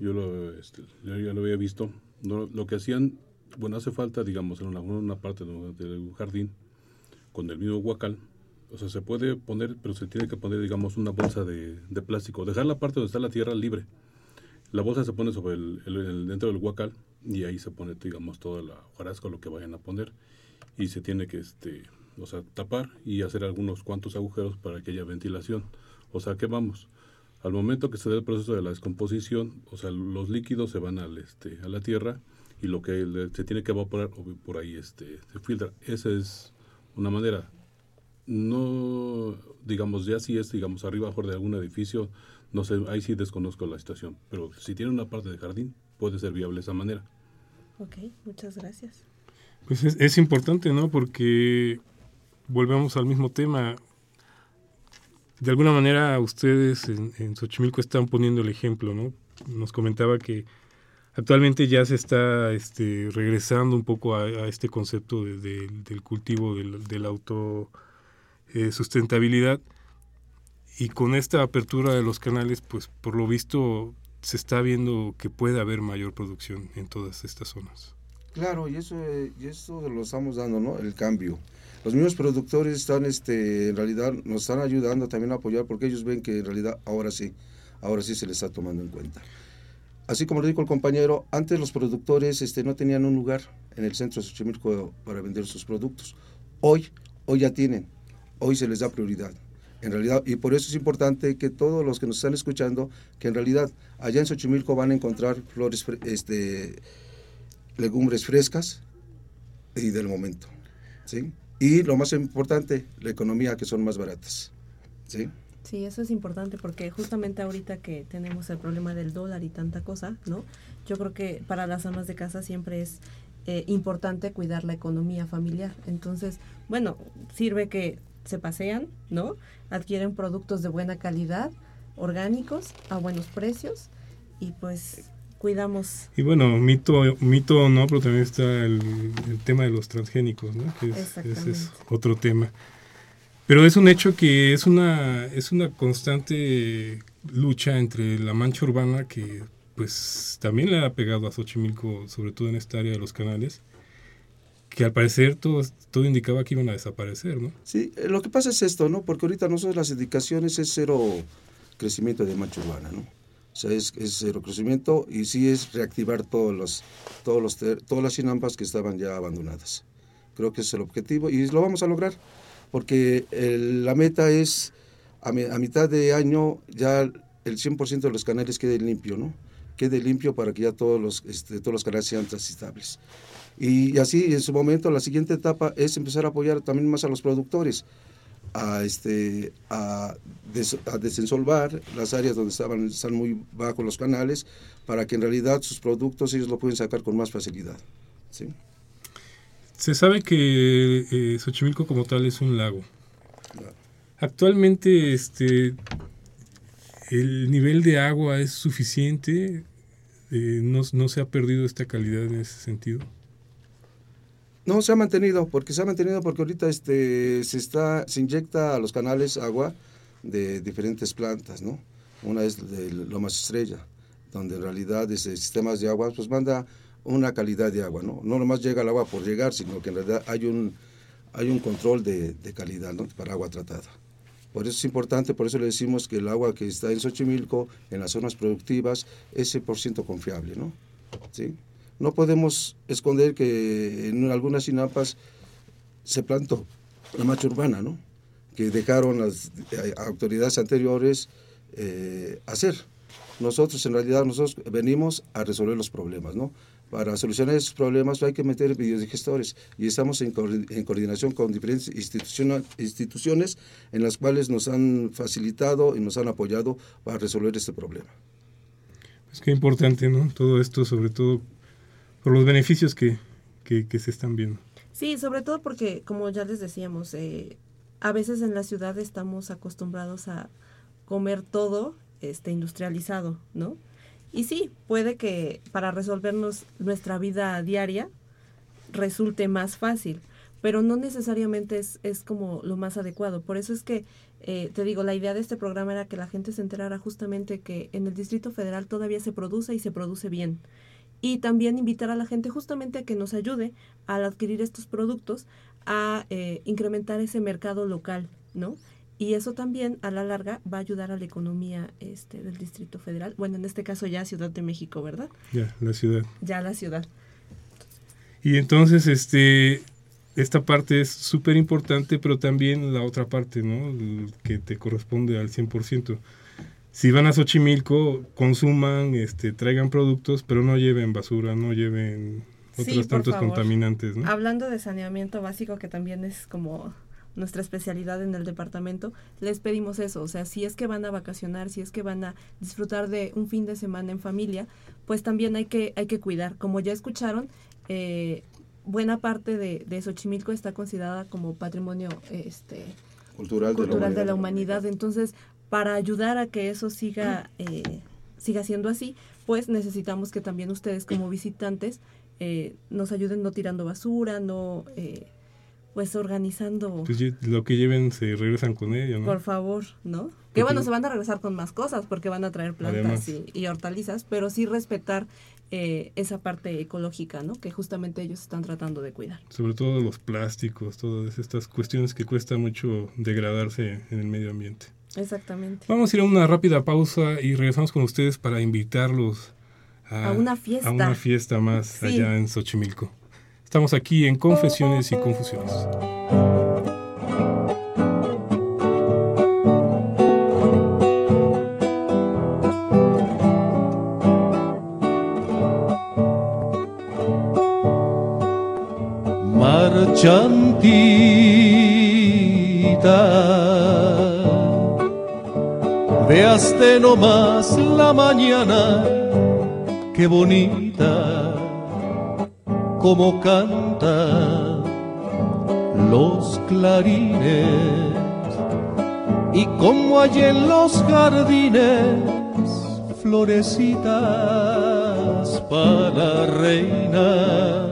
yo lo, este, yo ya lo había visto, no- lo que hacían, bueno, hace falta, digamos, en una, una parte de un, de un jardín, con el mismo guacal, o sea, se puede poner, pero se tiene que poner, digamos, una bolsa de, de plástico. Dejar la parte donde está la tierra libre. La bolsa se pone sobre el, dentro del guacal y ahí se pone, digamos, toda la hojarasca o lo que vayan a poner. Y se tiene que, este, o sea, tapar y hacer algunos cuantos agujeros para que haya ventilación. O sea, ¿qué vamos? Al momento que se da el proceso de la descomposición, o sea, los líquidos se van al, este, a la tierra y lo que se tiene que evaporar o por ahí este, se filtra. Esa es una manera no, digamos, ya si es, digamos, arriba abajo de algún edificio, no sé, ahí sí desconozco la situación, pero si tiene una parte de jardín, puede ser viable esa manera. Ok, muchas gracias. Pues es, es importante, ¿no? Porque volvemos al mismo tema. De alguna manera ustedes en, en Xochimilco están poniendo el ejemplo, ¿no? Nos comentaba que actualmente ya se está este, regresando un poco a, este concepto de- de- del cultivo, del, del auto eh, sustentabilidad y con esta apertura de los canales, pues por lo visto se está viendo que puede haber mayor producción en todas estas zonas. Claro, y eso, eh, y eso lo estamos dando, ¿no? El cambio. Los mismos productores están, este, en realidad, nos están ayudando también a apoyar porque ellos ven que en realidad ahora sí, ahora sí se les está tomando en cuenta. Así como lo dijo el compañero, antes los productores este, no tenían un lugar en el centro de Xochimilco para vender sus productos. Hoy, hoy ya tienen, hoy se les da prioridad. En realidad, y por eso es importante que todos los que nos están escuchando, que en realidad allá en Xochimilco van a encontrar flores, este, legumbres frescas y del momento, ¿sí? Y lo más importante, la economía, que son más baratas, ¿sí? Sí, eso es importante porque justamente ahorita que tenemos el problema del dólar y tanta cosa, ¿no? Yo creo que para las amas de casa siempre es eh, importante cuidar la economía familiar. Entonces, bueno, sirve que se pasean, ¿no? Adquieren productos de buena calidad, orgánicos, a buenos precios y pues cuidamos. Y bueno, mito, mito no, pero también está el, el tema de los transgénicos, ¿no? Que es, ese es otro tema. Pero es un hecho que es una, es una constante lucha entre la mancha urbana que pues también le ha pegado a Xochimilco, sobre todo en esta área de los canales, que al parecer todo, todo indicaba que iban a desaparecer, ¿no? Sí, eh, lo que pasa es esto, ¿no? Porque ahorita nosotros las indicaciones es cero crecimiento de mancha urbana, ¿no? Sea, es, es cero crecimiento y sí es reactivar todos los, todos los, todas las chinampas que estaban ya abandonadas. Creo que es el objetivo y lo vamos a lograr porque la meta es a mitad de año ya el 100% de los canales quede limpio, ¿no? Quede limpio para que ya todos los, este, todos los canales sean transitables. Y, así, en su momento, la siguiente etapa es empezar a apoyar también más a los productores, a, este, a, des- a desensolvar las áreas donde estaban, están muy bajos los canales, para que en realidad sus productos ellos lo pueden sacar con más facilidad. ¿sí? Se sabe que eh, Xochimilco como tal es un lago. Actualmente este el nivel de agua es suficiente, Eh, no, no se ha perdido esta calidad en ese sentido. No, se ha mantenido, porque se ha mantenido porque ahorita este, se, está, se inyecta a los canales agua de diferentes plantas, ¿no? Una es de Lomas Estrella, donde en realidad ese sistemas de agua pues manda una calidad de agua, ¿no? No nomás llega el agua por llegar, sino que en realidad hay un, hay un control de, de calidad, ¿no? Para agua tratada. Por eso es importante, por eso le decimos que el agua que está en Xochimilco, en las zonas productivas, es 100% confiable, ¿no? ¿Sí? No podemos esconder que en algunas sinapas se plantó la macha urbana, ¿no? Que dejaron las eh, autoridades anteriores eh, hacer. Nosotros, en realidad, nosotros venimos a resolver los problemas, ¿no? Para solucionar esos problemas hay que meter biodigestores y estamos en, coordi- en coordinación con diferentes instituciones en las cuales nos han facilitado y nos han apoyado para resolver este problema. Es que importante, ¿no? Todo esto, sobre todo por los beneficios que, que, se están viendo. Sí, sobre todo porque, como ya les decíamos, eh, a veces en la ciudad estamos acostumbrados a comer todo este industrializado, ¿no? Y sí, puede que para resolvernos nuestra vida diaria resulte más fácil, pero no necesariamente es, es como lo más adecuado. Por eso es que, eh, te digo, la idea de este programa era que la gente se enterara justamente que en el Distrito Federal todavía se produce y se produce bien. Y también invitar a la gente justamente a que nos ayude al adquirir estos productos, a eh, incrementar ese mercado local, ¿no? Y eso también a la larga va a ayudar a la economía este, del Distrito Federal. Bueno, en este caso ya Ciudad de México, ¿verdad? Ya, la ciudad. Ya la ciudad. Y entonces, este, esta parte es súper importante, pero también la otra parte, ¿no? que te corresponde al 100%. Si van a Xochimilco, consuman, este, traigan productos, pero no lleven basura, no lleven otros tantos contaminantes, ¿no? Hablando de saneamiento básico, que también es como nuestra especialidad en el departamento, les pedimos eso, o sea, si es que van a vacacionar, si es que van a disfrutar de un fin de semana en familia, pues también hay que, hay que cuidar. Como ya escucharon, eh, buena parte de, de, Xochimilco está considerada como patrimonio este, cultural, de, la humanidad. Entonces, para ayudar a que eso siga, eh, siga siendo así, pues necesitamos que también ustedes como visitantes eh, nos ayuden no tirando basura, no eh, pues organizando. Pues lo que lleven se regresan con ella, ¿no? Por favor, ¿no? Que bueno, se van a regresar con más cosas porque van a traer plantas y, y, hortalizas, pero sí respetar eh, esa parte ecológica, ¿no? Que justamente ellos están tratando de cuidar. Sobre todo los plásticos, todas estas cuestiones que cuesta mucho degradarse en el medio ambiente. Exactamente. Vamos a ir a una rápida pausa y regresamos con ustedes para invitarlos a, una fiesta. A una fiesta más allá en Xochimilco. Estamos aquí en Confesiones y Confusiones. chantita. Veaste nomás la mañana, qué bonita, como canta los clarines. Y como hay en los jardines florecitas para reina.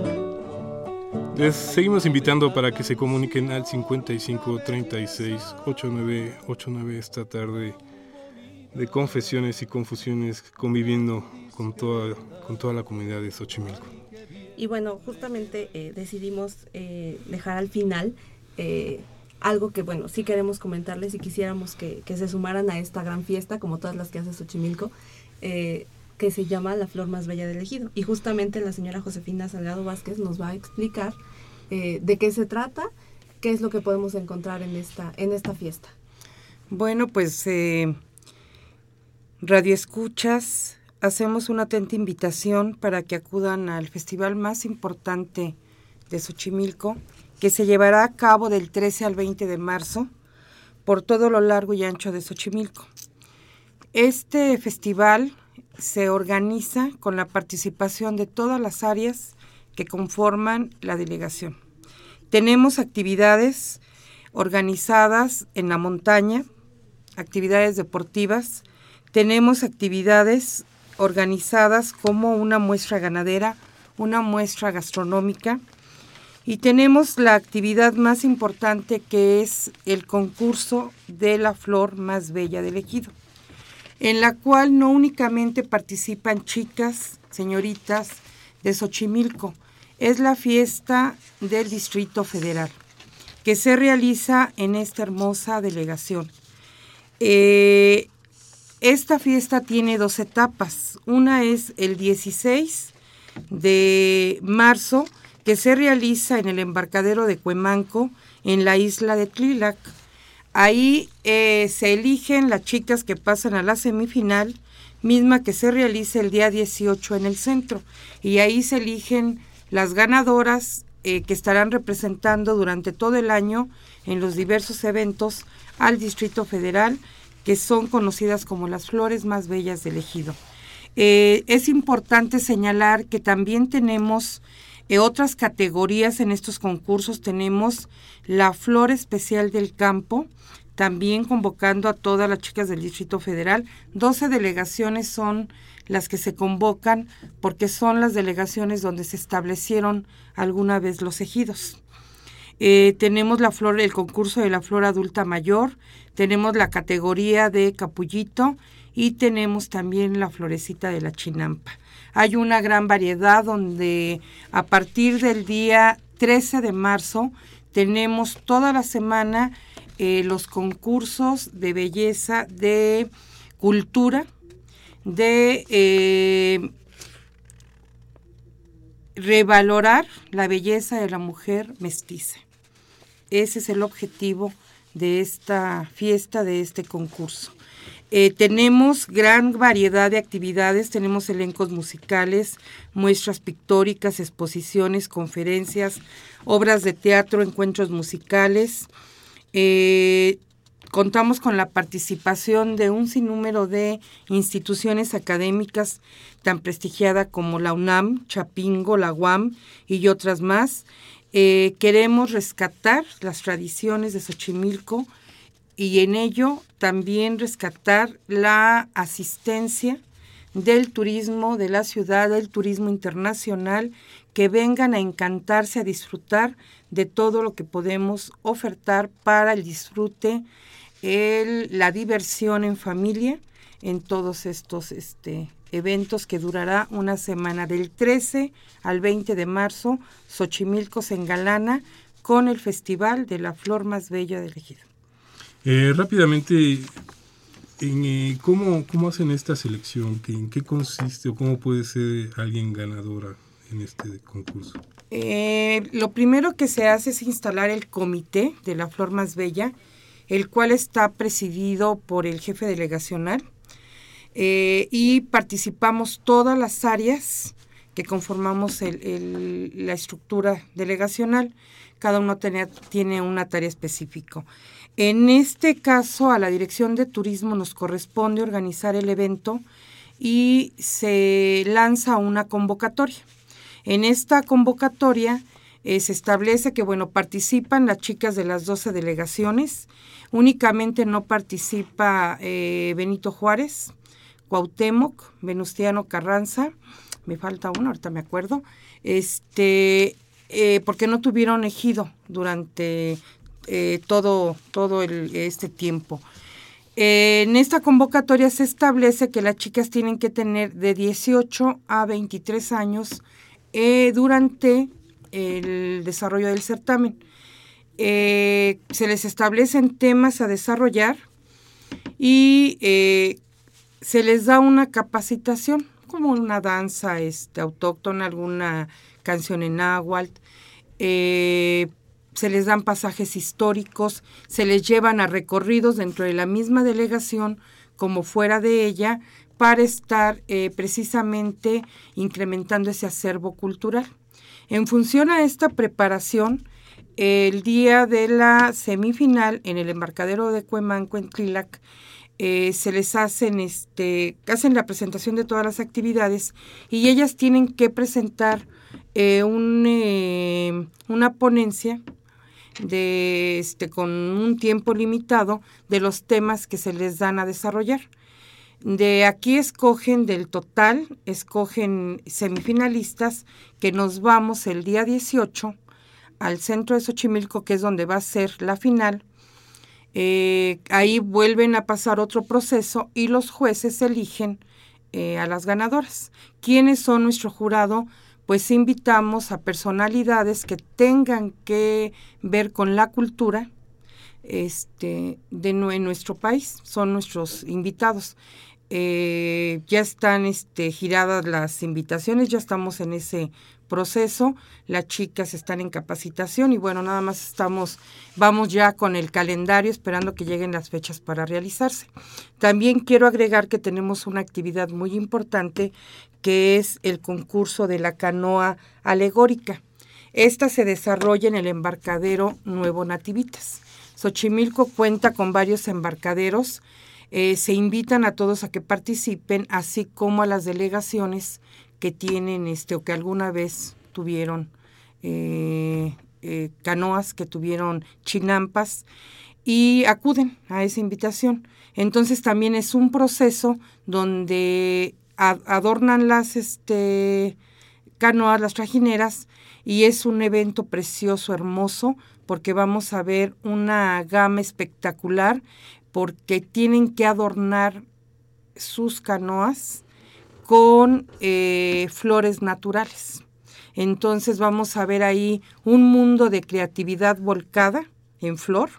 Les seguimos invitando para que se comuniquen al 55 36 8989 esta tarde de confesiones y confusiones conviviendo con toda, con toda la comunidad de Xochimilco. Y bueno, justamente eh, decidimos eh, dejar al final eh, algo que, bueno, sí queremos comentarles y quisiéramos que, que, se sumaran a esta gran fiesta, como todas las que hace Xochimilco, que se llama La Flor Más Bella del Ejido. Y justamente la señora Josefina Salgado Vázquez nos va a explicar eh, de qué se trata, qué es lo que podemos encontrar en esta, en esta fiesta. Bueno, pues eh, Radio Escuchas, hacemos una atenta invitación para que acudan al festival más importante de Xochimilco, que se llevará a cabo del 13 al 20 de marzo por todo lo largo y ancho de Xochimilco. Este festival se organiza con la participación de todas las áreas que conforman la delegación. Tenemos actividades organizadas en la montaña, actividades deportivas, tenemos actividades organizadas como una muestra ganadera, una muestra gastronómica y tenemos la actividad más importante que es el concurso de la flor más bella del ejido en la cual no únicamente participan chicas, señoritas de Xochimilco, es la fiesta del Distrito Federal, que se realiza en esta hermosa delegación. Eh, esta fiesta tiene dos etapas. Una es el 16 de marzo, que se realiza en el embarcadero de Cuemanco, en la isla de Tlilac. Ahí eh, se eligen las chicas que pasan a la semifinal, misma que se realiza el día 18 en el centro. Y ahí se eligen las ganadoras eh, que estarán representando durante todo el año en los diversos eventos al Distrito Federal, que son conocidas como las flores más bellas del ejido. Eh, es importante señalar que también tenemos otras categorías en estos concursos. Tenemos la flor especial del campo, también convocando a todas las chicas del Distrito Federal. 12 delegaciones son las que se convocan porque son las delegaciones donde se establecieron alguna vez los ejidos. Eh, tenemos la flor, el concurso de la flor adulta mayor, tenemos la categoría de capullito y tenemos también la florecita de la chinampa. Hay una gran variedad donde a partir del día 13 de marzo tenemos toda la semana eh, los concursos de belleza, de cultura, de eh, revalorar la belleza de la mujer mestiza. Ese es el objetivo de esta fiesta, de este concurso. Eh, tenemos gran variedad de actividades, tenemos elencos musicales, muestras pictóricas, exposiciones, conferencias, obras de teatro, encuentros musicales. Eh, contamos con la participación de un sinnúmero de instituciones académicas tan prestigiadas como la UNAM, Chapingo, la UAM y otras más. Eh, queremos rescatar las tradiciones de Xochimilco y en ello también rescatar la asistencia del turismo de la ciudad, del turismo internacional, que vengan a encantarse, a disfrutar de todo lo que podemos ofertar para el disfrute, el, la diversión en familia en todos estos este, eventos que durará una semana del 13 al 20 de marzo. Xochimilco se engalana con el Festival de la Flor Más Bella del Ejido. Eh, rápidamente, en, eh, ¿cómo, ¿cómo hacen esta selección? ¿En qué consiste o cómo puede ser alguien ganadora en este concurso? Eh, lo primero que se hace es instalar el comité de la flor más bella, el cual está presidido por el jefe delegacional y participamos todas las áreas que conformamos la estructura delegacional. Cada uno tiene una tarea específica. En este caso, a la Dirección de Turismo nos corresponde organizar el evento y se lanza una convocatoria. En esta convocatoria eh, se establece que, bueno, participan las chicas de las 12 delegaciones, únicamente no participa eh, Benito Juárez, Cuauhtémoc, Venustiano Carranza, me falta uno, ahorita me acuerdo, este, eh, porque no tuvieron ejido durante eh, todo, todo este tiempo. en esta convocatoria se establece que las chicas tienen que tener de 18 a 23 años eh, durante el desarrollo del certamen. Eh, se les establecen temas a desarrollar y se les da una capacitación, como una danza este, autóctona, alguna canción en náhuatl, se les dan pasajes históricos, se les llevan a recorridos dentro de la misma delegación como fuera de ella para estar eh, precisamente incrementando ese acervo cultural. En función a esta preparación, el día de la semifinal en el embarcadero de Cuemanco en Tlilac, eh, se les hacen este hacen la presentación de todas las actividades y ellas tienen que presentar eh, un, una ponencia de este con un tiempo limitado de los temas que se les dan a desarrollar. De aquí escogen del total, escogen semifinalistas que nos vamos el día 18 al centro de Xochimilco, que es donde va a ser la final. Eh, ahí vuelven a pasar otro proceso y los jueces eligen eh, a las ganadoras. ¿Quiénes son nuestro jurado? pues invitamos a personalidades que tengan que ver con la cultura este, de en nuestro país, son nuestros invitados. Eh, ya están este, giradas las invitaciones, ya estamos en ese proceso, las chicas están en capacitación y bueno, nada más estamos, vamos ya con el calendario esperando que lleguen las fechas para realizarse. También quiero agregar que tenemos una actividad muy importante que es el concurso de la canoa alegórica. Esta se desarrolla en el embarcadero Nuevo Nativitas. Xochimilco cuenta con varios embarcaderos. Eh, se invitan a todos a que participen, así como a las delegaciones que tienen este o que alguna vez tuvieron eh, eh, canoas, que tuvieron chinampas y acuden a esa invitación. Entonces también es un proceso donde adornan las este, canoas, las trajineras, y es un evento precioso, hermoso, porque vamos a ver una gama espectacular, porque tienen que adornar sus canoas con eh, flores naturales. Entonces vamos a ver ahí un mundo de creatividad volcada en flor.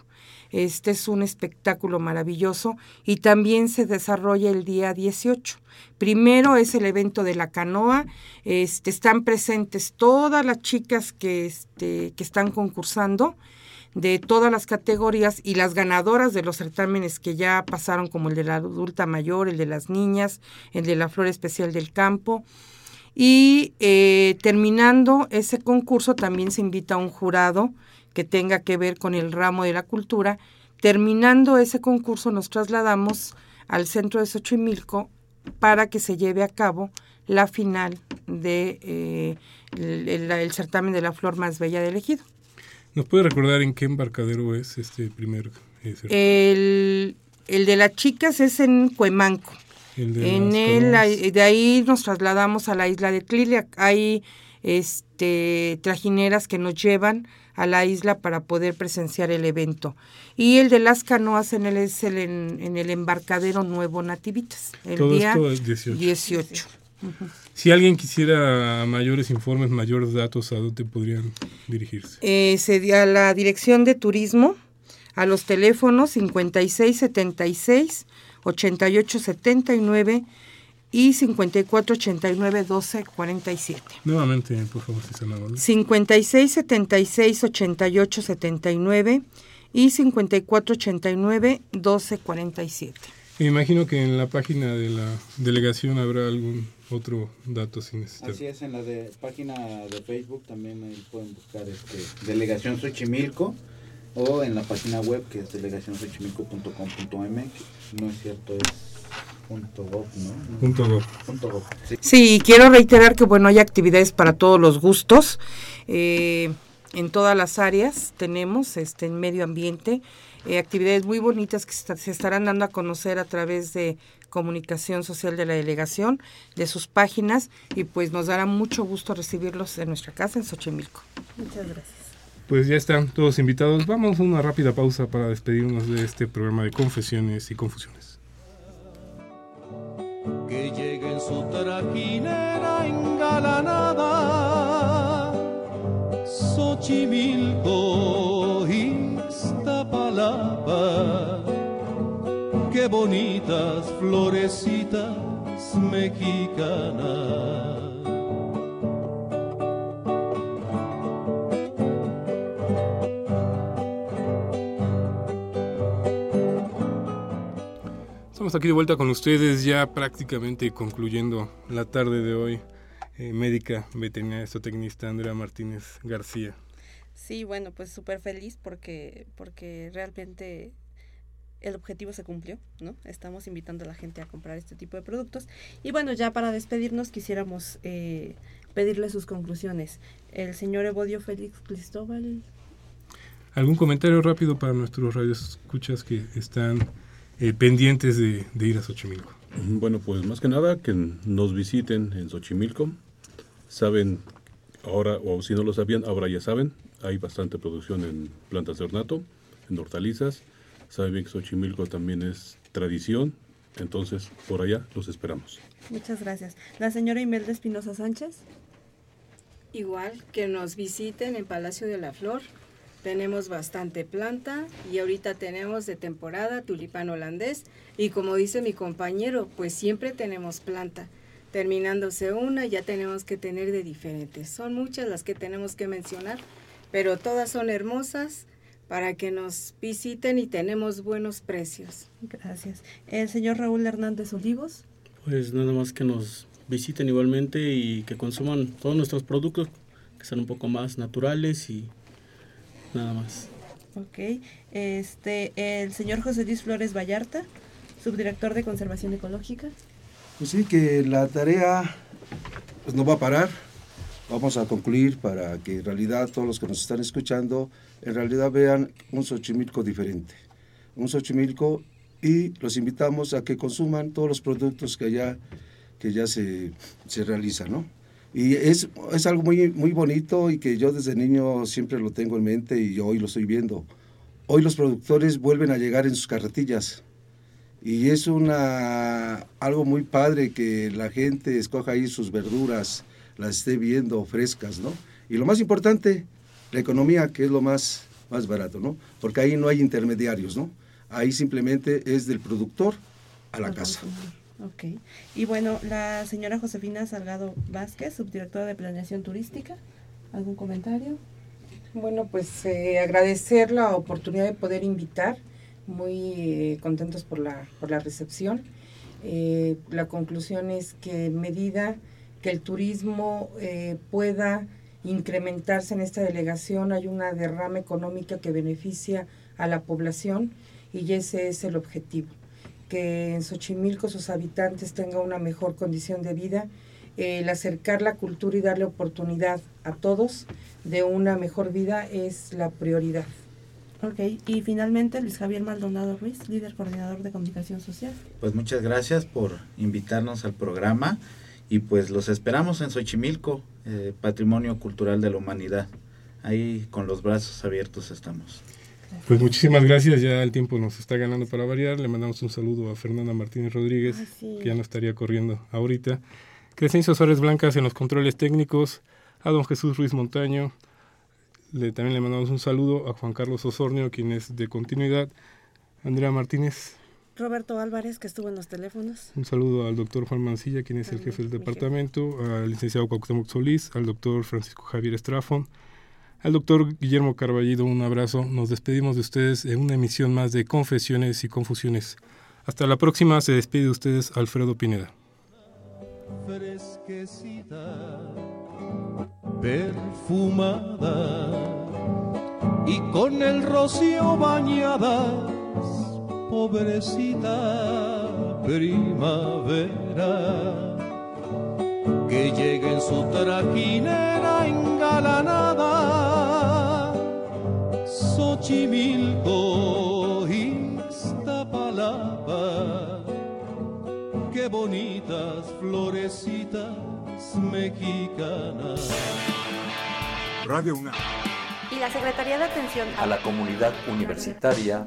Este es un espectáculo maravilloso y también se desarrolla el día 18. Primero es el evento de la canoa, este, están presentes todas las chicas que, este, que están concursando de todas las categorías y las ganadoras de los certámenes que ya pasaron como el de la adulta mayor, el de las niñas, el de la flor especial del campo. Y eh, terminando ese concurso también se invita a un jurado que tenga que ver con el ramo de la cultura. Terminando ese concurso nos trasladamos al centro de Xochimilco para que se lleve a cabo la final de eh, el, certamen de la flor más bella del ejido. ¿Nos puede recordar en qué embarcadero es este primer? el, el, de las chicas es en Cuemanco. en el, de ahí nos trasladamos a la isla de Tlilia. Hay este, trajineras que nos llevan a la isla para poder presenciar el evento. Y el de las canoas en el, es el, en, el embarcadero Nuevo Nativitas, el día 18. Si alguien quisiera mayores informes, mayores datos, ¿a dónde podrían dirigirse? Eh, sería la Dirección de Turismo, a los teléfonos 5676 8879 y 5489 1247. Nuevamente, por favor, si se me 5676 8879 y 5489 1247. Me imagino que en la página de la delegación habrá algún otro dato sin necesitar. Así es, en la de, página de Facebook también pueden buscar este, Delegación Xochimilco o en la página web que es delegacionsochimilco.com.mx. No es cierto, es punto gov, ¿no? Punto gov. Punto sí. sí. quiero reiterar que bueno, hay actividades para todos los gustos. Eh, en todas las áreas tenemos este en medio ambiente eh, actividades muy bonitas que se estarán dando a conocer a través de comunicación social de la delegación, de sus páginas y pues nos dará mucho gusto recibirlos en nuestra casa en Xochimilco. Muchas gracias. Pues ya están todos invitados. Vamos a una rápida pausa para despedirnos de este programa de confesiones y confusiones. Que llegue en su trajinera engalanada, Xochimilco bonitas florecitas mexicanas. Estamos aquí de vuelta con ustedes ya prácticamente concluyendo la tarde de hoy. Eh, médica veterinaria zootecnista Andrea Martínez García. Sí, bueno, pues súper feliz porque, porque realmente el objetivo se cumplió, ¿no? Estamos invitando a la gente a comprar este tipo de productos. Y bueno, ya para despedirnos quisiéramos eh, pedirle sus conclusiones. El señor Evodio Félix Cristóbal. ¿Algún comentario rápido para nuestros radioescuchas que están eh, pendientes de, de, ir a Xochimilco? Bueno, pues más que nada que nos visiten en Xochimilco. Saben, ahora, o si no lo sabían, ahora ya saben, hay bastante producción en plantas de ornato, en hortalizas Sabe bien que Xochimilco también es tradición, entonces por allá los esperamos. Muchas gracias. La señora Imelda Espinosa Sánchez. Igual que nos visiten en Palacio de la Flor. Tenemos bastante planta y ahorita tenemos de temporada tulipán holandés y como dice mi compañero, pues siempre tenemos planta. Terminándose una ya tenemos que tener de diferentes. Son muchas las que tenemos que mencionar, pero todas son hermosas para que nos visiten y tenemos buenos precios. Gracias. El señor Raúl Hernández Olivos. Pues nada más que nos visiten igualmente y que consuman todos nuestros productos, que sean un poco más naturales y nada más. Ok. Este, el señor José Luis Flores Vallarta, subdirector de Conservación Ecológica. Pues sí, que la tarea pues, no va a parar. Vamos a concluir para que en realidad todos los que nos están escuchando en realidad vean un Xochimilco diferente. Un Xochimilco y los invitamos a que consuman todos los productos que ya, que ya se, se realizan, ¿no? Y es, es algo muy, muy bonito y que yo desde niño siempre lo tengo en mente y hoy lo estoy viendo. Hoy los productores vuelven a llegar en sus carretillas y es una, algo muy padre que la gente escoja ahí sus verduras, las esté viendo frescas, ¿no? Y lo más importante, la economía, que es lo más, más barato, ¿no? Porque ahí no hay intermediarios, ¿no? Ahí simplemente es del productor a la casa. Ok. Y bueno, la señora Josefina Salgado Vázquez, subdirectora de Planeación Turística, ¿algún comentario? Bueno, pues eh, agradecer la oportunidad de poder invitar, muy eh, contentos por la, por la recepción. Eh, la conclusión es que medida que el turismo pueda incrementarse en esta delegación, hay una derrama económica que beneficia a la población y ese es el objetivo, que en Xochimilco sus habitantes tengan una mejor condición de vida, el acercar la cultura y darle oportunidad a todos de una mejor vida es la prioridad. Ok, y finalmente Luis Javier Maldonado Ruiz, líder coordinador de comunicación social. Pues muchas gracias por invitarnos al programa y pues los esperamos en Xochimilco, eh, Patrimonio Cultural de la Humanidad. Ahí con los brazos abiertos estamos. Pues muchísimas gracias, ya el tiempo nos está ganando para variar. Le mandamos un saludo a Fernanda Martínez Rodríguez, que ya no estaría corriendo ahorita. Crescencio Suárez Blancas en los controles técnicos a don Jesús Ruiz Montaño. Le, también le mandamos un saludo a Juan Carlos Osornio, quien es de continuidad. Andrea Martínez. Roberto Álvarez, que estuvo en los teléfonos. Un saludo al doctor Juan Mancilla, quien es el jefe del departamento, al licenciado Cuauhtémoc Solís, al doctor Francisco Javier Estrafón, al doctor Guillermo Carballido, un abrazo. Nos despedimos de ustedes en una emisión más de Confesiones y Confusiones. Hasta la próxima, se despide de ustedes Alfredo Pineda perfumada y con el rocío bañadas, pobrecita primavera, que llegue en su trajinera engalanada, Xochimilco, Iztapalapa, qué bonitas florecitas mexicanas. Radio UNAM. Y la Secretaría de Atención a la Comunidad Universitaria.